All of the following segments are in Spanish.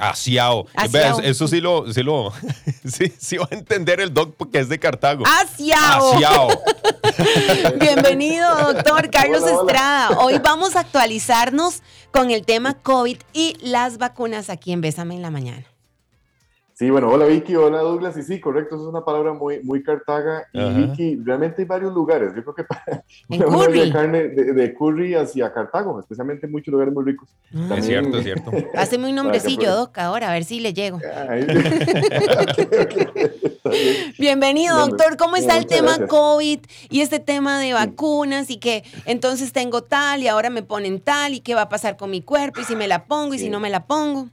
Asiao. Asiao. Eso sí lo, sí lo, sí, sí va a entender el doc porque es de Cartago. Asiao. Asiao. Bienvenido, doctor Carlos Estrada. Hoy vamos a actualizarnos con el tema COVID y las vacunas aquí en Bésame en la Mañana. Sí, bueno, hola Vicky, hola Douglas, y sí, correcto, eso es una palabra muy, muy cartaga. Y Vicky, realmente hay varios lugares, yo creo que para de carne de, curry hacia Cartago, especialmente en muchos lugares muy ricos. Ah. es cierto, es cierto. Haceme un nombrecillo, Doc, ahora, a ver si le llego. Bienvenido, doctor, ¿cómo está el tema COVID y este tema de vacunas y que entonces tengo tal y ahora me ponen tal y qué va a pasar con mi cuerpo y si me la pongo y si no me la pongo?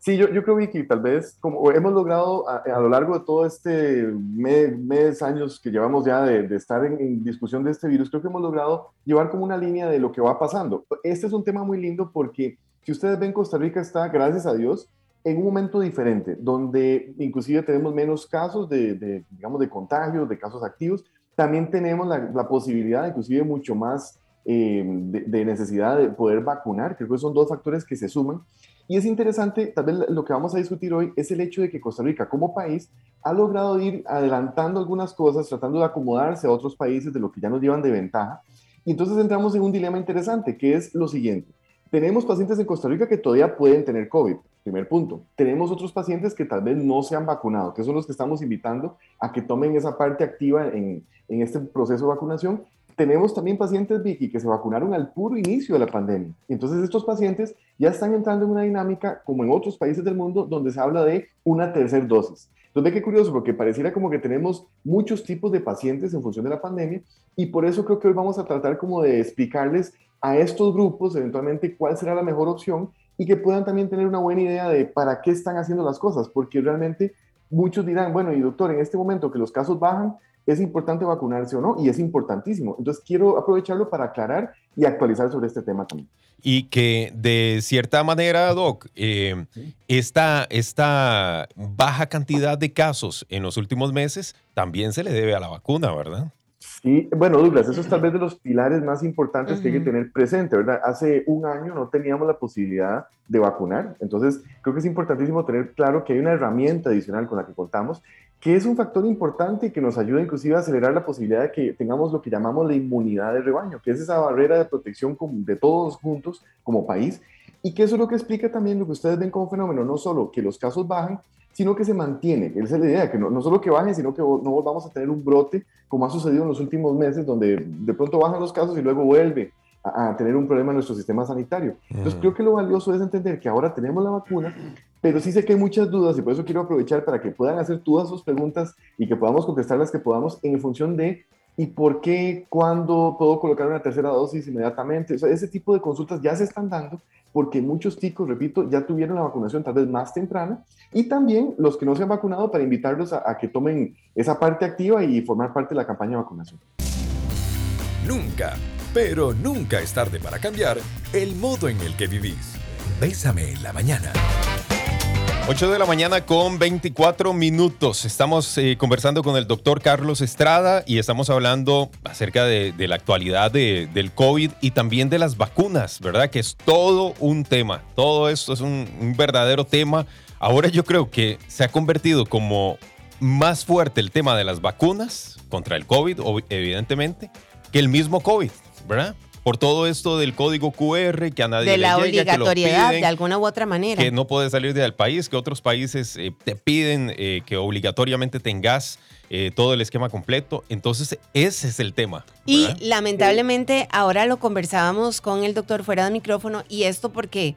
Sí, yo, yo creo, Vicky, tal vez como hemos logrado a, lo largo de todo este mes, años que llevamos ya de, estar en, discusión de este virus, creo que hemos logrado llevar como una línea de lo que va pasando. Este es un tema muy lindo porque si ustedes ven, Costa Rica está, gracias a Dios, en un momento diferente, donde inclusive tenemos menos casos de, digamos, de contagios, de casos activos. También tenemos la, posibilidad, inclusive mucho más eh, de, de, necesidad de poder vacunar. Creo que son dos factores que se suman. Y es interesante, tal vez lo que vamos a discutir hoy es el hecho de que Costa Rica como país ha logrado ir adelantando algunas cosas, tratando de acomodarse a otros países de lo que ya nos llevan de ventaja. Y entonces entramos en un dilema interesante, que es lo siguiente. Tenemos pacientes en Costa Rica que todavía pueden tener COVID, primer punto. Tenemos otros pacientes que tal vez no se han vacunado, que son los que estamos invitando a que tomen esa parte activa en, en este proceso de vacunación tenemos también pacientes, Vicky, que se vacunaron al puro inicio de la pandemia. Entonces, estos pacientes ya están entrando en una dinámica, como en otros países del mundo, donde se habla de una tercera dosis. Entonces, qué curioso, porque pareciera como que tenemos muchos tipos de pacientes en función de la pandemia, y por eso creo que hoy vamos a tratar como de explicarles a estos grupos eventualmente cuál será la mejor opción y que puedan también tener una buena idea de para qué están haciendo las cosas, porque realmente muchos dirán, bueno, y doctor, en este momento que los casos bajan, es importante vacunarse o no, y es importantísimo. Entonces quiero aprovecharlo para aclarar y actualizar sobre este tema también. Y que de cierta manera, Doc, eh, esta, esta baja cantidad de casos en los últimos meses también se le debe a la vacuna, ¿verdad? Sí, bueno, Douglas, eso es tal vez de los pilares más importantes que hay que tener presente, ¿verdad? Hace un año no teníamos la posibilidad de vacunar, entonces creo que es importantísimo tener claro que hay una herramienta adicional con la que contamos que es un factor importante que nos ayuda inclusive a acelerar la posibilidad de que tengamos lo que llamamos la inmunidad de rebaño, que es esa barrera de protección de todos juntos como país, y que eso es lo que explica también lo que ustedes ven como fenómeno, no solo que los casos bajan, sino que se mantiene. Esa es la idea, que no, no solo que bajen, sino que no volvamos a tener un brote como ha sucedido en los últimos meses, donde de pronto bajan los casos y luego vuelve a, tener un problema en nuestro sistema sanitario. Entonces creo que lo valioso es entender que ahora tenemos la vacuna, pero sí sé que hay muchas dudas y por eso quiero aprovechar para que puedan hacer todas sus preguntas y que podamos contestar las que podamos en función de ¿Y por qué? ¿Cuándo puedo colocar una tercera dosis inmediatamente? O sea, ese tipo de consultas ya se están dando porque muchos chicos, repito, ya tuvieron la vacunación tal vez más temprana y también los que no se han vacunado para invitarlos a, a que tomen esa parte activa y formar parte de la campaña de vacunación. Nunca, pero nunca es tarde para cambiar el modo en el que vivís. Bésame en la mañana. 8 de la mañana con 24 minutos. Estamos eh, conversando con el doctor Carlos Estrada y estamos hablando acerca de, la actualidad del COVID y también de las vacunas, ¿verdad? Que es todo un tema. Todo esto es un, un verdadero tema. Ahora yo creo que se ha convertido como más fuerte el tema de las vacunas contra el COVID, evidentemente, que el mismo COVID, ¿verdad? por todo esto del código QR que a nadie de la obligatoriedad de alguna u otra manera. que no puedes salir del país que otros países eh, te piden eh, que obligatoriamente tengas eh, todo el esquema completo. Entonces ese es el tema y lamentablemente ahora lo conversábamos con el doctor fuera de micrófono y esto porque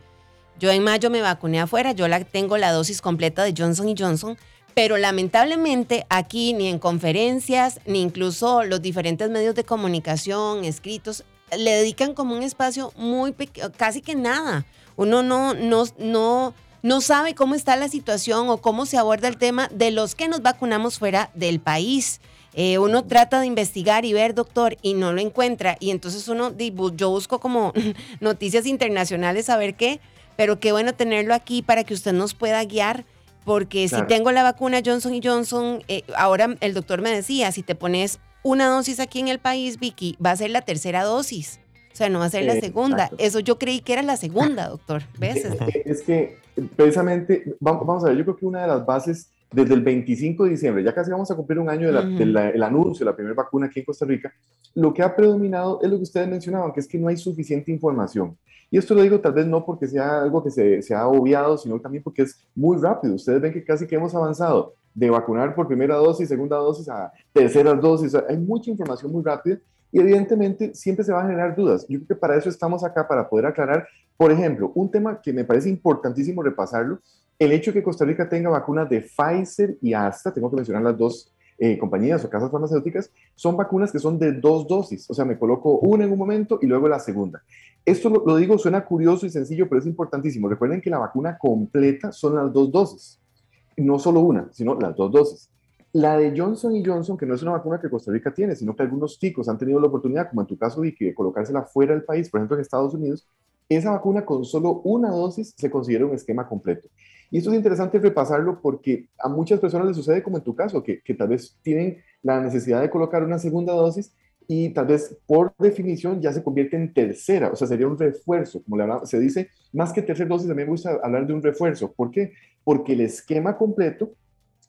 yo en mayo me vacuné afuera yo la tengo la dosis completa de Johnson Johnson pero lamentablemente aquí ni en conferencias, ni incluso los diferentes medios de comunicación, escritos, le dedican como un espacio muy casi que nada. Uno no, no, no, no sabe cómo está la situación o cómo se aborda el tema de los que nos vacunamos fuera del país. Eh, uno trata de investigar y ver, doctor, y no lo encuentra. Y entonces uno, yo busco como noticias internacionales a ver qué, pero qué bueno tenerlo aquí para que usted nos pueda guiar. Porque si tengo la vacuna Johnson y Johnson, eh, ahora el doctor me decía, si te pones una dosis aquí en el país, Vicky, va a ser la tercera dosis. O sea, no va a ser la segunda. Eso yo creí que era la segunda, doctor. ¿Ves? Es que precisamente, vamos a ver, yo creo que una de las bases desde el 25 de diciembre, ya casi vamos a cumplir un año del anuncio de la primera vacuna aquí en Costa Rica, lo que ha predominado es lo que ustedes mencionaban, que es que no hay suficiente información. Y esto lo digo tal vez no porque sea algo que se, se ha obviado, sino también porque es muy rápido. Ustedes ven que casi que hemos avanzado de vacunar por primera dosis, segunda dosis a tercera dosis. Hay mucha información muy rápida y evidentemente siempre se van a generar dudas. Yo creo que para eso estamos acá, para poder aclarar, por ejemplo, un tema que me parece importantísimo repasarlo el hecho de que Costa Rica tenga vacunas de Pfizer y Astra, tengo que mencionar las dos eh, compañías o casas farmacéuticas, son vacunas que son de dos dosis, o sea, me coloco una en un momento y luego la segunda. Esto lo, digo, suena curioso y sencillo, pero es importantísimo. Recuerden que la vacuna completa son las dos dosis, no solo una, sino las dos dosis. La de Johnson y Johnson, que no es una vacuna que Costa Rica tiene, sino que algunos chicos han tenido la oportunidad, como en tu caso, Vicky, de colocársela fuera del país, por ejemplo en Estados Unidos, esa vacuna con solo una dosis se considera un esquema completo. Y esto es interesante repasarlo porque a muchas personas les sucede como en tu caso, que, tal vez tienen la necesidad de colocar una segunda dosis y tal vez por definición ya se convierte en tercera, o sea, sería un refuerzo, como le se dice, más que tercera dosis, también me gusta hablar de un refuerzo. ¿Por qué? Porque el esquema completo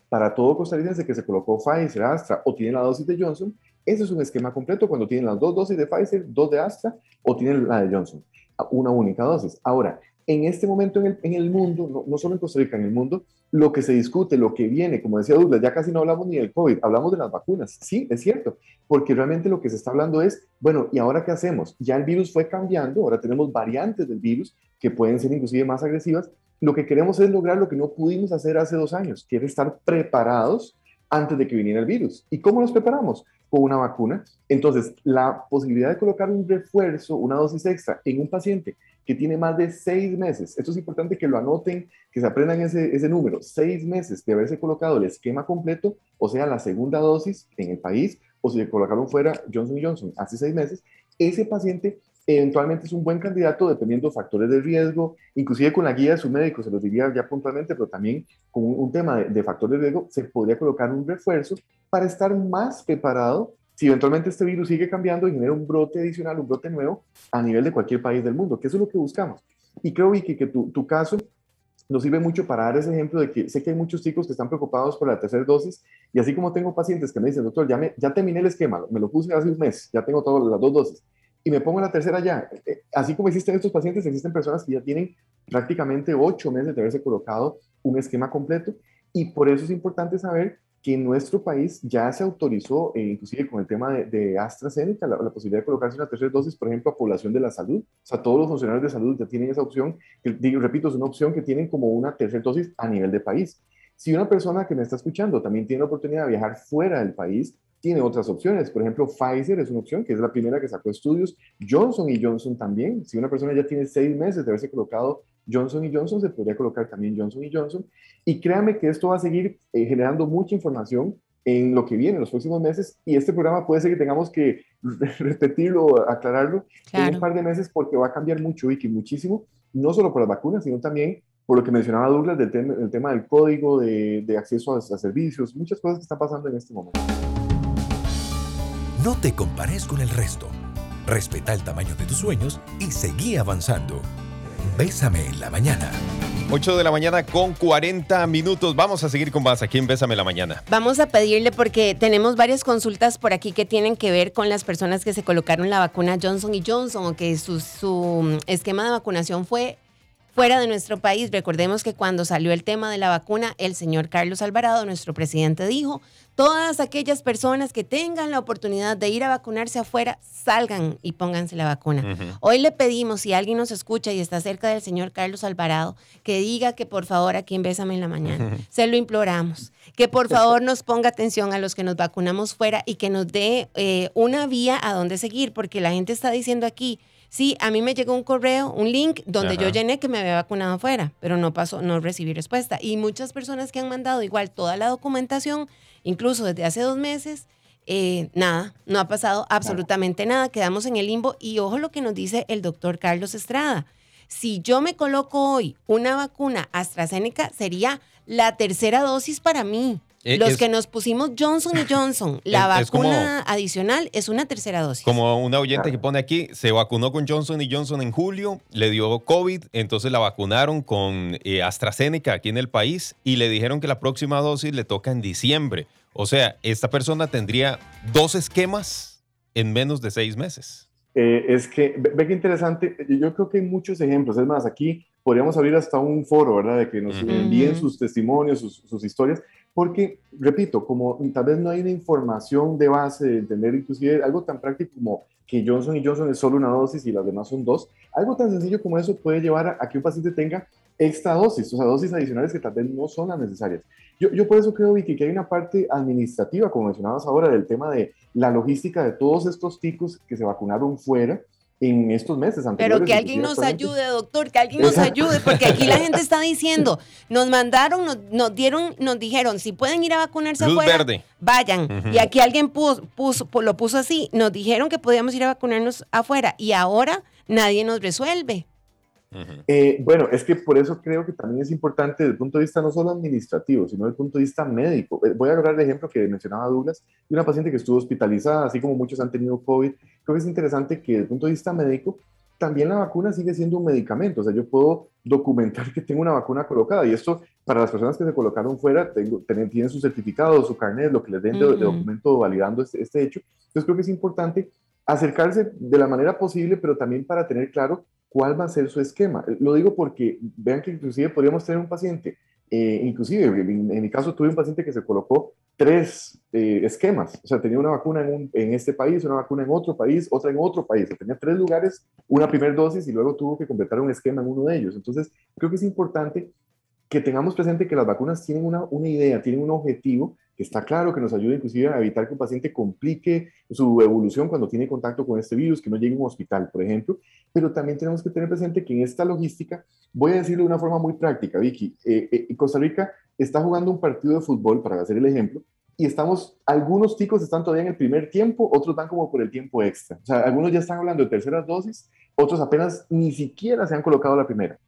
para todo costarricense que se colocó Pfizer, Astra o tiene la dosis de Johnson, ese es un esquema completo cuando tienen las dos dosis de Pfizer, dos de Astra o tienen la de Johnson, una única dosis. Ahora, en este momento en el, mundo, no, solo en Costa Rica, en el mundo, lo que se discute, lo que viene, como decía Douglas, ya casi no hablamos ni del COVID, hablamos de las vacunas. Sí, es cierto, porque realmente lo que se está hablando es, bueno, ¿y ahora qué hacemos? Ya el virus fue cambiando, ahora tenemos variantes del virus que pueden ser inclusive más agresivas. Lo que queremos es lograr lo que no pudimos hacer hace dos años, que es estar preparados antes de que viniera el virus. ¿Y cómo nos preparamos? Con una vacuna. Entonces, la posibilidad de colocar un refuerzo, una dosis extra en un paciente que tiene más de seis meses, esto es importante que lo anoten, que se aprendan ese, número, seis meses de haberse colocado el esquema completo, o sea, la segunda dosis en el país, o si le colocaron fuera Johnson Johnson hace seis meses, ese paciente eventualmente es un buen candidato dependiendo de factores de riesgo, inclusive con la guía de su médico, se los diría ya puntualmente, pero también con un, tema de, de factores de riesgo, se podría colocar un refuerzo para estar más preparado si eventualmente este virus sigue cambiando y genera un brote adicional, un brote nuevo a nivel de cualquier país del mundo, que eso es lo que buscamos. Y creo, Vicky, que tu, tu caso nos sirve mucho para dar ese ejemplo de que sé que hay muchos chicos que están preocupados por la tercera dosis y así como tengo pacientes que me dicen, doctor, ya, me, ya terminé el esquema, me lo puse hace un mes, ya tengo todas las dos dosis y me pongo la tercera ya. Eh, así como existen estos pacientes, existen personas que ya tienen prácticamente ocho meses de haberse colocado un esquema completo y por eso es importante saber que en nuestro país ya se autorizó, eh, inclusive con el tema de, AstraZeneca, la, posibilidad de colocarse una tercera dosis, por ejemplo, a población de la salud. O sea, todos los funcionarios de salud ya tienen esa opción, repito, es una opción que tienen como una tercera dosis a nivel de país. Si una persona que me está escuchando también tiene la oportunidad de viajar fuera del país, tiene otras opciones. Por ejemplo, Pfizer es una opción, que es la primera que sacó estudios. Johnson y Johnson también. Si una persona ya tiene seis meses de haberse colocado Johnson y Johnson, se podría colocar también Johnson y Johnson. Y créame que esto va a seguir eh, generando mucha información en lo que viene, en los próximos meses, y este programa puede ser que tengamos que repetirlo, aclararlo en un par de meses porque va a cambiar mucho, y que muchísimo, no solo por las vacunas, sino también por lo que mencionaba Douglas del, tema, del tema del código, de, de acceso a, a servicios, muchas cosas que están pasando en este momento. No te compares con el resto. Respeta el tamaño de tus sueños y seguí avanzando. Bésame en la mañana. 8 de la mañana con 40 minutos. Vamos a seguir con más aquí en Bésame la mañana. Vamos a pedirle porque tenemos varias consultas por aquí que tienen que ver con las personas que se colocaron la vacuna Johnson y Johnson o que su, su esquema de vacunación fue fuera de nuestro país. Recordemos que cuando salió el tema de la vacuna, el señor Carlos Alvarado, nuestro presidente, dijo, todas aquellas personas que tengan la oportunidad de ir a vacunarse afuera, salgan y pónganse la vacuna. Hoy le pedimos, si alguien nos escucha y está cerca del señor Carlos Alvarado, que diga que por favor aquí en Bésame en la Mañana, se lo imploramos, que por favor nos ponga atención a los que nos vacunamos fuera y que nos dé eh, una vía a dónde seguir, porque la gente está diciendo aquí, Sí, a mí me llegó un correo, un link donde yo llené que me había vacunado afuera, pero no pasó, no recibí respuesta. Y muchas personas que han mandado igual toda la documentación, incluso desde hace dos meses, eh, nada, no ha pasado absolutamente nada. Quedamos en el limbo y ojo lo que nos dice el doctor Carlos Estrada. Si yo me coloco hoy una vacuna AstraZeneca, sería la tercera dosis para mí. Eh, Los que nos pusimos Johnson y Johnson, la vacuna adicional es una tercera dosis. Como una oyente que pone aquí, se vacunó con Johnson y Johnson en julio, le dio COVID, entonces la vacunaron con eh, AstraZeneca aquí en el país y le dijeron que la próxima dosis le toca en diciembre. O sea, esta persona tendría dos esquemas en menos de seis meses. Eh, es que, ve, qué interesante, yo creo que hay muchos ejemplos, es más, aquí podríamos abrir hasta un foro, ¿verdad? De que nos envíen sus testimonios, sus, historias, porque, repito, como tal vez no hay una información de base de entender inclusive algo tan práctico como que Johnson y Johnson es solo una dosis y las demás son dos, algo tan sencillo como eso puede llevar a que un paciente tenga extra dosis, o sea, dosis adicionales que tal vez no son las necesarias. Yo, yo por eso creo, Vicky, que hay una parte administrativa, como mencionabas ahora, del tema de la logística de todos estos ticos que se vacunaron fuera en estos meses anteriores. Pero que alguien nos ayude, doctor, que alguien nos ayude, porque aquí la gente está diciendo, nos mandaron, nos, dieron, nos dijeron, si pueden ir a vacunarse afuera, vayan. Y aquí alguien puso, puso, lo puso así, nos dijeron que podíamos ir a vacunarnos afuera y ahora nadie nos resuelve. Eh, bueno, es que por eso creo que también es importante desde el punto de vista no solo administrativo, sino desde el punto de vista médico. Eh, voy a hablar el ejemplo que mencionaba Douglas de una paciente que estuvo hospitalizada, así como muchos han tenido COVID. Creo que es interesante que desde el punto de vista médico, también la vacuna sigue siendo un medicamento. O sea, yo puedo documentar que tengo una vacuna colocada y esto para las personas que se colocaron fuera tengo, tienen su certificado, su carnet, lo que les den de, documento validando este, este hecho. Entonces creo que es importante acercarse de la manera posible, pero también para tener claro cuál va a ser su esquema. Lo digo porque vean que inclusive podríamos tener un paciente, eh, inclusive en, mi caso tuve un paciente que se colocó tres eh, esquemas, o sea, tenía una vacuna en, en, este país, una vacuna en otro país, otra en otro país, tenía tres lugares, una primera dosis y luego tuvo que completar un esquema en uno de ellos. Entonces, creo que es importante que tengamos presente que las vacunas tienen una, una idea, tienen un objetivo que está claro que nos ayuda inclusive a evitar que un paciente complique su evolución cuando tiene contacto con este virus, que no llegue a un hospital, por ejemplo, pero también tenemos que tener presente que en esta logística, voy a decirlo de una forma muy práctica, Vicky, eh, eh, Costa Rica está jugando un partido de fútbol, para hacer el ejemplo, y estamos, algunos chicos están todavía en el primer tiempo, otros van como por el tiempo extra. O sea, algunos ya están hablando de terceras dosis, otros apenas ni siquiera se han colocado la primera.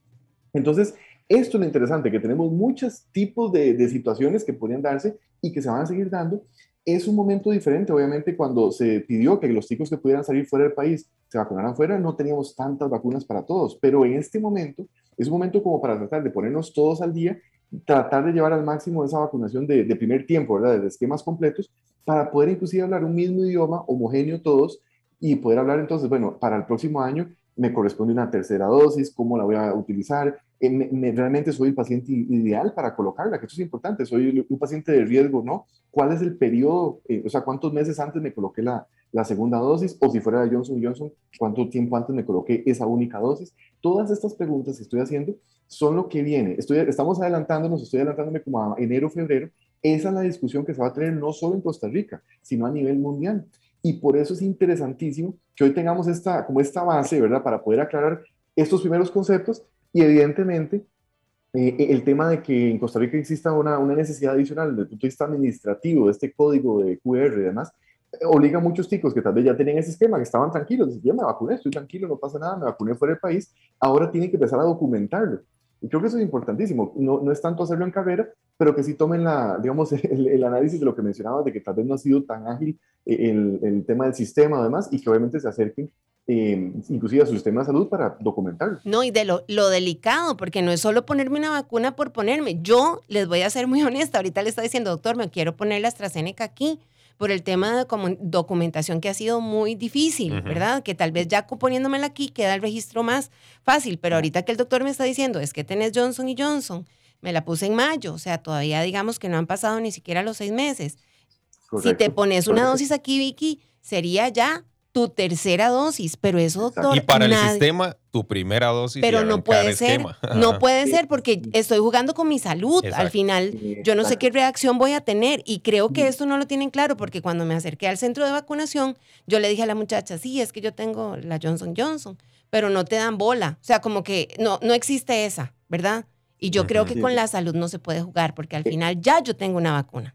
Entonces, esto es lo interesante, que tenemos muchos tipos de, situaciones que podrían darse y que se van a seguir dando. Es un momento diferente, obviamente, cuando se pidió que los chicos que pudieran salir fuera del país se vacunaran fuera, no teníamos tantas vacunas para todos, pero en este momento es un momento como para tratar de ponernos todos al día, tratar de llevar al máximo esa vacunación de, de primer tiempo, ¿verdad? De esquemas completos, para poder inclusive hablar un mismo idioma, homogéneo todos, y poder hablar entonces, bueno, para el próximo año me corresponde una tercera dosis, cómo la voy a utilizar, eh, realmente soy el paciente ideal para colocarla, que eso es importante, soy un paciente de riesgo, ¿no? ¿Cuál es el periodo, eh, o sea, cuántos meses antes me coloqué la, la segunda dosis? O si fuera de Johnson Johnson, ¿cuánto tiempo antes me coloqué esa única dosis? Todas estas preguntas que estoy haciendo son lo que viene. Estoy, estamos adelantándonos, estoy adelantándome como a enero, febrero. Esa es la discusión que se va a tener no solo en Costa Rica, sino a nivel mundial. Y por eso es interesantísimo que hoy tengamos esta, como esta base, ¿verdad? Para poder aclarar estos primeros conceptos y evidentemente eh, el tema de que en Costa Rica exista una, una, necesidad adicional desde el punto de vista administrativo este código de QR y demás, eh, obliga a muchos chicos que tal vez ya tenían ese esquema, que estaban tranquilos, decían, ya me vacuné, estoy tranquilo, no pasa nada, me vacuné fuera del país, ahora tienen que empezar a documentarlo. Y creo que eso es importantísimo. No, no es tanto hacerlo en carrera, pero que sí tomen la, digamos, el, análisis de lo que mencionabas, de que tal vez no ha sido tan ágil eh, el, el tema del sistema, además, y que obviamente se acerquen eh, inclusive a su sistema de salud para documentar. No, y de lo, lo, delicado, porque no es solo ponerme una vacuna por ponerme. Yo les voy a ser muy honesta, ahorita le está diciendo, doctor, me quiero poner la AstraZeneca aquí por el tema de documentación que ha sido muy difícil, ¿verdad? Que tal vez ya poniéndomela aquí queda el registro más fácil, pero ahorita que el doctor me está diciendo, es que tenés Johnson y Johnson, me la puse en mayo, o sea, todavía digamos que no han pasado ni siquiera los seis meses. si te pones una dosis aquí, Vicky, sería ya tu tercera dosis, pero eso, doctor. Y para el sistema, tu primera dosis. Pero no puede ser, no puede ser porque estoy jugando con mi salud. Al final, yo no sé qué reacción voy a tener y creo que esto no lo tienen claro porque cuando me acerqué al centro de vacunación, yo le dije a la muchacha, sí, es que yo tengo la Johnson Johnson, pero no te dan bola. O sea, como que no, no existe esa, ¿verdad? Y yo creo que con la salud no se puede jugar porque al final ya yo tengo una vacuna.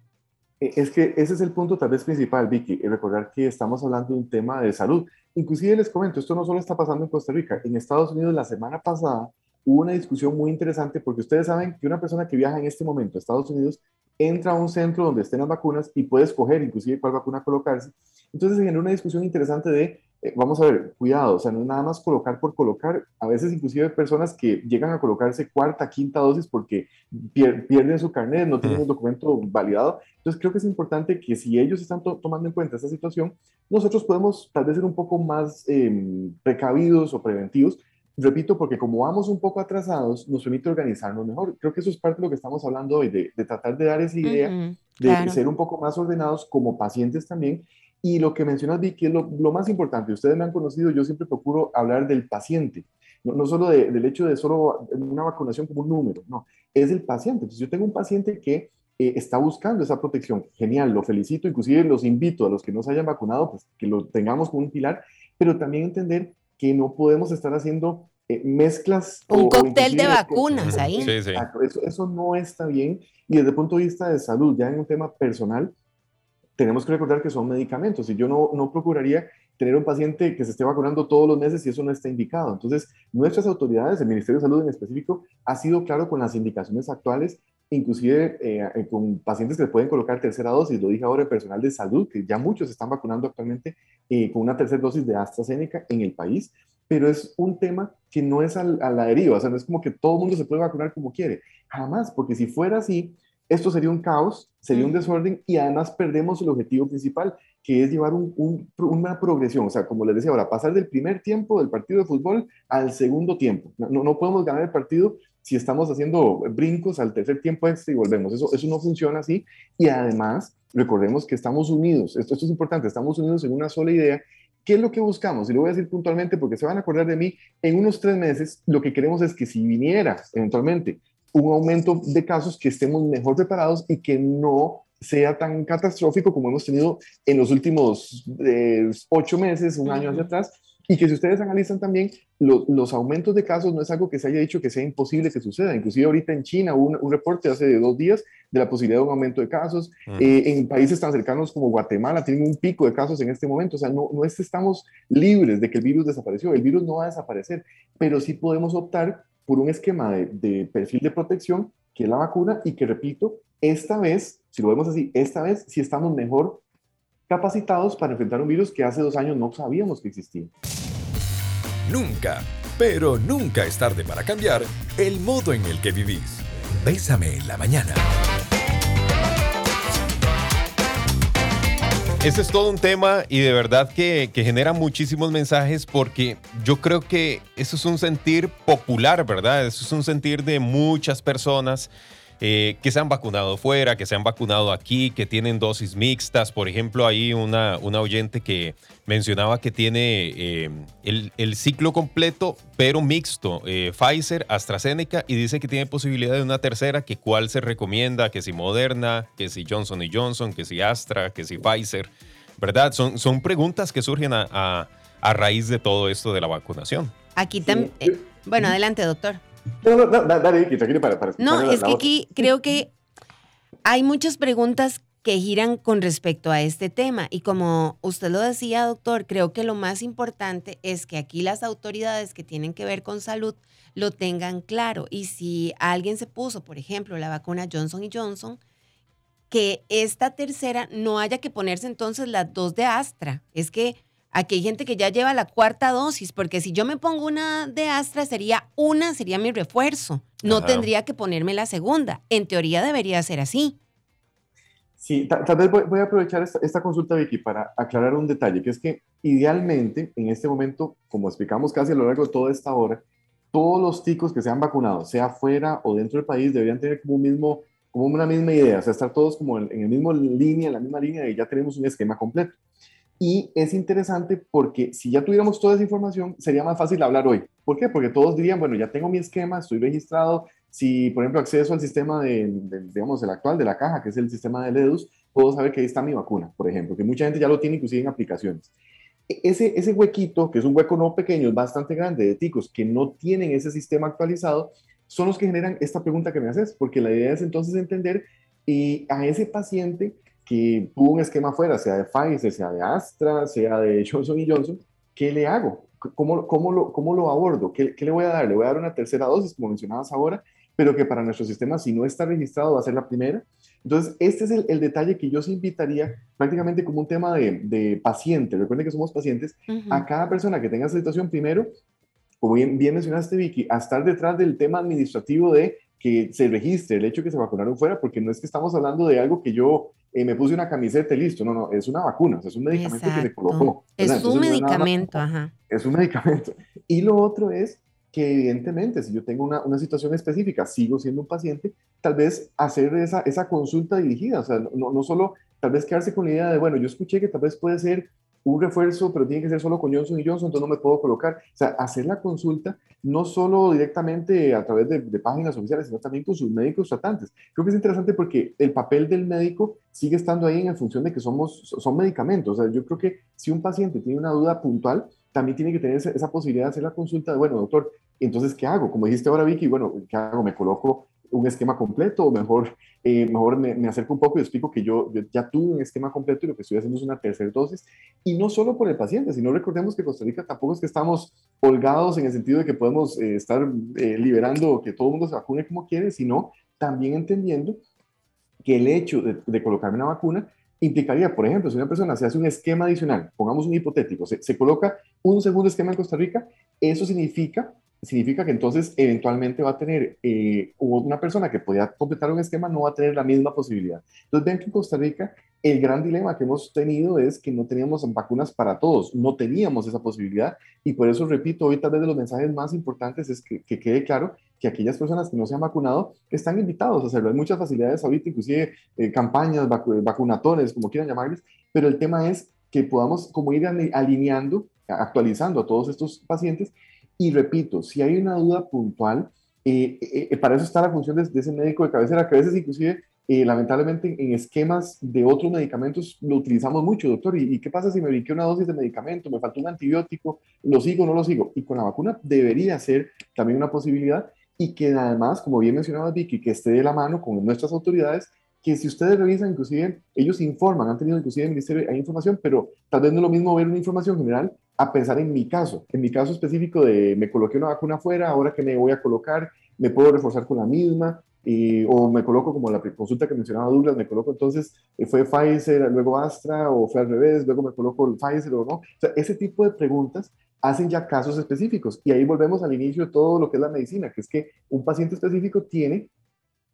Eh, es que ese es el punto tal vez principal, Vicky, recordar que estamos hablando de un tema de salud. Inclusive les comento, esto no solo está pasando en Costa Rica, en Estados Unidos la semana pasada hubo una discusión muy interesante porque ustedes saben que una persona que viaja en este momento a Estados Unidos entra a un centro donde estén las vacunas y puede escoger inclusive cuál vacuna colocarse. Entonces se genera una discusión interesante de, eh, vamos a ver, cuidado, o sea, no es nada más colocar por colocar, a veces inclusive hay personas que llegan a colocarse cuarta, quinta dosis porque pierden su carnet, no tienen un documento validado. Entonces creo que es importante que si ellos están tomando en cuenta esta situación, nosotros podemos tal vez ser un poco más em, precavidos o preventivos repito, porque como vamos un poco atrasados, nos permite organizarnos mejor. Creo que eso es parte de lo que estamos hablando hoy, de, tratar de dar esa idea, de ser un poco más ordenados como pacientes también. Y lo que mencionas, Vicky, es lo, más importante. Ustedes me han conocido, yo siempre procuro hablar del paciente, no, no solo del hecho de solo una vacunación como un número, no, es el paciente. Entonces, yo tengo un paciente que eh, está buscando esa protección. Genial, lo felicito, inclusive los invito a los que no se hayan vacunado, pues que lo tengamos como un pilar, pero también entender que no podemos estar haciendo eh, mezclas. Un cóctel de vacunas ahí. Sí, sí. Eso, eso, no está bien. Y desde el punto de vista de salud, ya en un tema personal, tenemos que recordar que son medicamentos y yo no, no procuraría tener un paciente que se esté vacunando todos los meses y eso no está indicado. Entonces, nuestras autoridades, el Ministerio de Salud en específico, ha sido claro con las indicaciones actuales, inclusive eh, con pacientes que pueden colocar tercera dosis, lo dije ahora, el personal de salud, que ya muchos se están vacunando actualmente eh, con una tercera dosis de AstraZeneca en el país, pero es un tema que no es a la deriva, o sea, no es como que todo el mundo se puede vacunar como quiere, jamás, porque si fuera así, esto sería un caos, sería un desorden y además perdemos el objetivo principal, que es llevar una progresión, o sea, como les decía ahora, pasar del primer tiempo del partido de fútbol al segundo tiempo. No, no podemos ganar el partido si estamos haciendo brincos al tercer tiempo este y volvemos. Eso, eso no funciona así. Y además recordemos que estamos unidos, esto, esto es importante, estamos unidos en una sola idea ¿Qué es lo que buscamos? Y lo voy a decir puntualmente porque se van a acordar de mí. En unos tres meses, lo que queremos es que si viniera eventualmente un aumento de casos, que estemos mejor preparados y que no sea tan catastrófico como hemos tenido en los últimos eh, ocho meses, un año hacia atrás, y que si ustedes analizan también, los aumentos de casos no es algo que se haya dicho que sea imposible que suceda. Inclusive ahorita en China hubo un, reporte hace dos días de la posibilidad de un aumento de casos. Eh, en países tan cercanos como Guatemala tienen un pico de casos en este momento. O sea, no, no es que estamos libres de que el virus desapareció. El virus no va a desaparecer, pero sí podemos optar por un esquema de, de perfil de protección, que es la vacuna, y que, repito, esta vez, si lo vemos así, esta vez sí estamos mejor capacitados para enfrentar un virus que hace dos años no sabíamos que existía. Nunca, pero nunca es tarde para cambiar el modo en el que vivís. Bésame en la mañana. Este es todo un tema y de verdad que, que, genera muchísimos mensajes porque yo creo que eso es un sentir popular, ¿verdad? Eso es un sentir de muchas personas eh, que se han vacunado fuera, que se han vacunado aquí, que tienen dosis mixtas. Por ejemplo, hay una, una oyente que mencionaba que tiene eh, el, ciclo completo, pero mixto, eh, Pfizer, AstraZeneca, y dice que tiene posibilidad de una tercera, que cuál se recomienda, que si Moderna, que si Johnson Johnson, que si Astra, que si Pfizer, ¿verdad? Son, son preguntas que surgen a, a, raíz de todo esto de la vacunación. Aquí también... bueno, adelante, doctor. No, no, no, dale, para, para No, es que aquí creo que hay muchas preguntas que giran con respecto a este tema. Y como usted lo decía, doctor, creo que lo más importante es que aquí las autoridades que tienen que ver con salud lo tengan claro. Y si alguien se puso, por ejemplo, la vacuna Johnson Johnson, que esta tercera no haya que ponerse entonces las dos de Astra. Es que Aquí hay gente que ya lleva la cuarta dosis, porque si yo me pongo una de Astra, sería una, sería mi refuerzo. No tendría que ponerme la segunda. En teoría debería ser así. Sí, tal, vez voy, a aprovechar esta, consulta, Vicky, para aclarar un detalle, que es que idealmente, en este momento, como explicamos casi a lo largo de toda esta hora, todos los ticos que se han vacunado, sea fuera o dentro del país, deberían tener como, un mismo, como una misma idea, o sea, estar todos como en, en el mismo línea, en la misma línea, y ya tenemos un esquema completo. Y es interesante porque si ya tuviéramos toda esa información, sería más fácil hablar hoy. ¿Por qué? Porque todos dirían, bueno, ya tengo mi esquema, estoy registrado. Si, por ejemplo, acceso al sistema de, digamos, el actual de la caja, que es el sistema de LEDUS, puedo saber que ahí está mi vacuna, por ejemplo, que mucha gente ya lo tiene inclusive en aplicaciones. E, ese, ese huequito, que es un hueco no pequeño, es bastante grande, de ticos que no tienen ese sistema actualizado, son los que generan esta pregunta que me haces, porque la idea es entonces entender y a ese paciente que tuvo un esquema fuera, sea de Pfizer, sea de Astra, sea de Johnson Johnson, ¿qué le hago? ¿Cómo, cómo, lo, cómo lo abordo? ¿Qué, ¿Qué, le voy a dar? ¿Le voy a dar una tercera dosis, como mencionabas ahora? pero que para nuestro sistema, si no está registrado, va a ser la primera. Entonces, este es el, detalle que yo se invitaría prácticamente como un tema de, paciente. Recuerden que somos pacientes. A cada persona que tenga esa situación, primero, como bien, bien mencionaste, Vicky, a estar detrás del tema administrativo de que se registre el hecho de que se vacunaron fuera, porque no es que estamos hablando de algo que yo eh, me puse una camiseta y listo, no, no, es una vacuna, es un medicamento que me colocó. Es un medicamento, ajá. Es un medicamento. Y lo otro es que evidentemente si yo tengo una, una, situación específica, sigo siendo un paciente, tal vez hacer esa, esa consulta dirigida, o sea, no, no solo tal vez quedarse con la idea de, bueno, yo escuché que tal vez puede ser un refuerzo, pero tiene que ser solo con Johnson y Johnson, entonces no me puedo colocar. O sea, hacer la consulta no solo directamente a través de, páginas oficiales, sino también con sus médicos tratantes. Creo que es interesante porque el papel del médico sigue estando ahí en función de que somos, son medicamentos. O sea, yo creo que si un paciente tiene una duda puntual, también tiene que tener esa, esa posibilidad de hacer la consulta de, bueno, doctor, entonces, ¿qué hago? Como dijiste ahora, Vicky, bueno, ¿qué hago? ¿Me coloco un esquema completo o mejor, eh, mejor me, acerco un poco y explico que yo, ya tuve un esquema completo y lo que estoy haciendo es una tercera dosis. Y no solo por el paciente, sino recordemos que Costa Rica tampoco es que estamos holgados en el sentido de que podemos eh, estar eh, liberando que todo el mundo se vacune como quiere, sino también entendiendo que el hecho de, colocarme una vacuna implicaría, por ejemplo, si una persona se hace un esquema adicional, pongamos un hipotético, se, se coloca un segundo esquema en Costa Rica, eso significa significa que entonces eventualmente va a tener eh, una persona que podía completar un esquema, no va a tener la misma posibilidad. Entonces ven que en Costa Rica el gran dilema que hemos tenido es que no teníamos vacunas para todos, no teníamos esa posibilidad y por eso repito, hoy tal vez de los mensajes más importantes es que, quede claro que aquellas personas que no se han vacunado están invitados a hacerlo. Hay muchas facilidades ahorita, inclusive eh, campañas, vacunatones, como quieran llamarles, pero el tema es que podamos como ir alineando, actualizando a todos estos pacientes y repito, si hay una duda puntual, eh, eh, eh, para eso está la función de, ese médico de cabecera, que a veces inclusive, lamentablemente, en esquemas de otros medicamentos lo utilizamos mucho, doctor. ¿Y, qué pasa si me brinqué una dosis de medicamento, me faltó un antibiótico, lo sigo o no lo sigo? Y con la vacuna debería ser también una posibilidad y que además, como bien mencionaba Vicky, que esté de la mano con nuestras autoridades, que si ustedes revisan, inclusive ellos informan, han tenido inclusive el ministerio, hay información, pero tal vez no es lo mismo ver una información general a pensar en mi caso, en mi caso específico de me coloqué una vacuna afuera, ahora que me voy a colocar, me puedo reforzar con la misma, o me coloco como la consulta que mencionaba Douglas, me coloco entonces, eh, fue Pfizer, luego Astra, o fue al revés, luego me coloco el Pfizer o no. O ese tipo de preguntas hacen ya casos específicos. Y ahí volvemos al inicio de todo lo que es la medicina, que es que un paciente específico tiene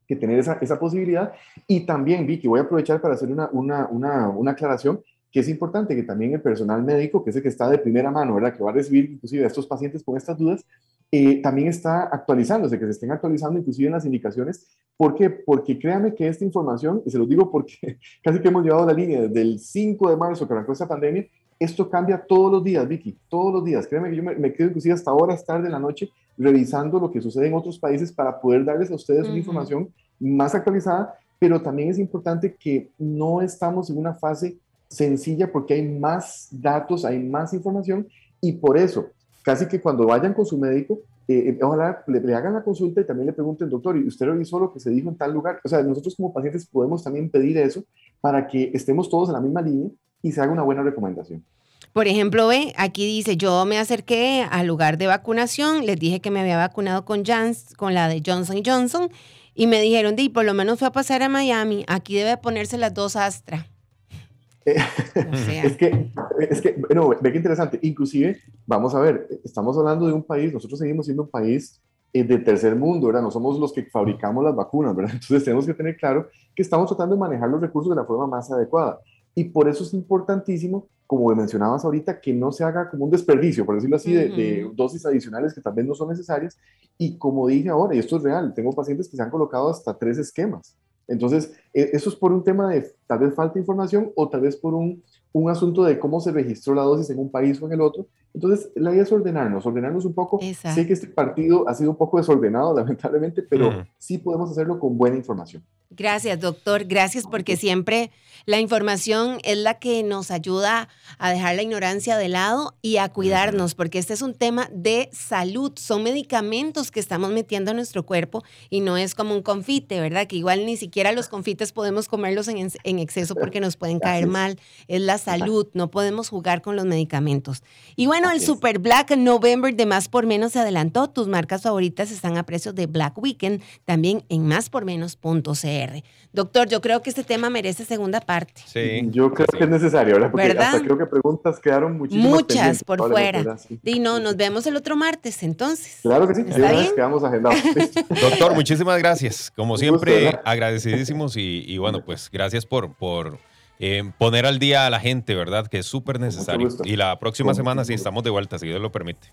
que tener esa, esa posibilidad. Y también, Vicky, voy a aprovechar para hacer una, una, una, una aclaración que es importante que también el personal médico, que es el que está de primera mano, ¿verdad? Que va a recibir inclusive a estos pacientes con estas dudas, eh, también está actualizándose, que se estén actualizando inclusive en las indicaciones. ¿Por qué? Porque créanme que esta información, y se lo digo porque casi que hemos llevado la línea desde el 5 de marzo que arrancó esta pandemia, esto cambia todos los días, Vicky, todos los días. Créanme que yo me, quedo inclusive hasta horas tarde de la noche revisando lo que sucede en otros países para poder darles a ustedes una información más actualizada, pero también es importante que no estamos en una fase sencilla porque hay más datos, hay más información y por eso, casi que cuando vayan con su médico, eh, eh, ojalá le, hagan la consulta y también le pregunten, doctor, ¿y usted revisó lo que se dijo en tal lugar? O sea, nosotros como pacientes podemos también pedir eso para que estemos todos en la misma línea y se haga una buena recomendación. Por ejemplo, ve, aquí dice, yo me acerqué al lugar de vacunación, les dije que me había vacunado con, Jans, con la de Johnson Johnson y me dijeron, di, por lo menos fue a pasar a Miami, aquí debe ponerse las dos Astra. es que, es que, bueno, ve que interesante. Inclusive, vamos a ver, estamos hablando de un país, nosotros seguimos siendo un país eh, de tercer mundo, ¿verdad? No somos los que fabricamos las vacunas, ¿verdad? Entonces tenemos que tener claro que estamos tratando de manejar los recursos de la forma más adecuada. Y por eso es importantísimo, como mencionabas ahorita, que no se haga como un desperdicio, por decirlo así, de, de, dosis adicionales que tal vez no son necesarias. Y como dije ahora, y esto es real, tengo pacientes que se han colocado hasta tres esquemas. Entonces, e, eso es por un tema de tal vez falta de información o tal vez por un, un asunto de cómo se registró la dosis en un país o en el otro. Entonces, la idea es ordenarnos, ordenarnos un poco. Sé que este partido ha sido un poco desordenado, lamentablemente, pero sí podemos hacerlo con buena información. Gracias, doctor. Gracias porque siempre la información es la que nos ayuda a dejar la ignorancia de lado y a cuidarnos, porque este es un tema de salud. Son medicamentos que estamos metiendo a nuestro cuerpo y no es como un confite, ¿verdad? Que igual ni siquiera los confites podemos comerlos en, en exceso porque nos pueden caer mal. Es la salud, no podemos jugar con los medicamentos. Y bueno, el Super Black November de Más por Menos se adelantó. Tus marcas favoritas están a precios de Black Weekend, también en máspormenos.cl. Doctor, yo creo que este tema merece segunda parte. Sí. Yo creo que es necesario, ¿verdad? Porque hasta creo que preguntas quedaron muchísimas. Muchas por fuera. Y no, nos vemos el otro martes, entonces. Claro que sí. ¿Está bien? quedamos agendados. Doctor, muchísimas gracias. Como siempre, agradecidísimos y, bueno, pues gracias por, por eh, poner al día a la gente, ¿verdad? Que es súper necesario. Y la próxima semana sí estamos de vuelta, si Dios lo permite.